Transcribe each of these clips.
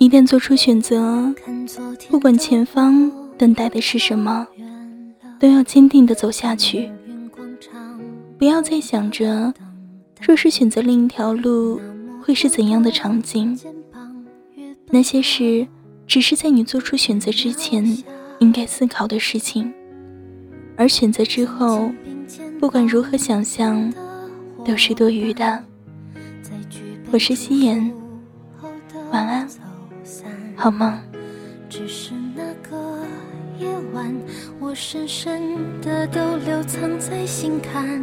一旦做出选择，不管前方等待的是什么，都要坚定的走下去。不要再想着，若是选择另一条路，会是怎样的场景。那些事，只是在你做出选择之前应该思考的事情，而选择之后，不管如何想象，都是多余的。我是夕颜，晚安。好梦？只是那个夜晚，我深深的都留藏在心坎。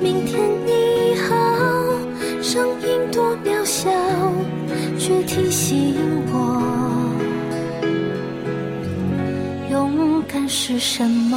明天你好，声音多渺小，却提醒我，勇敢是什么。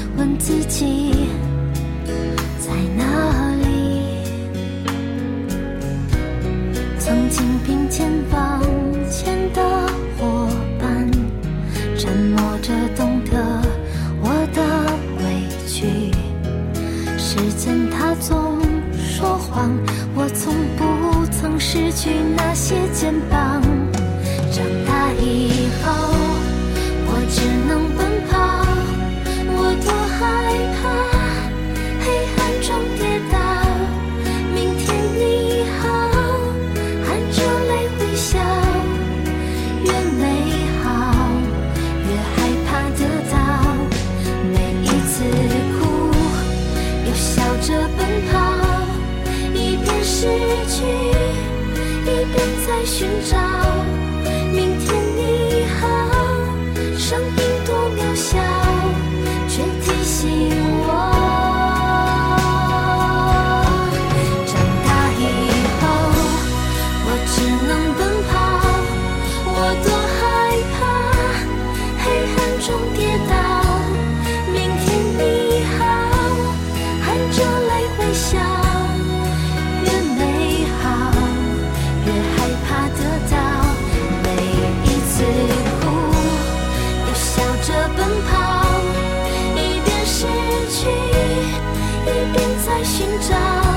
时间它总说谎，我从不曾失去那些肩膀。寻找。明天你好，声音多渺小，寻找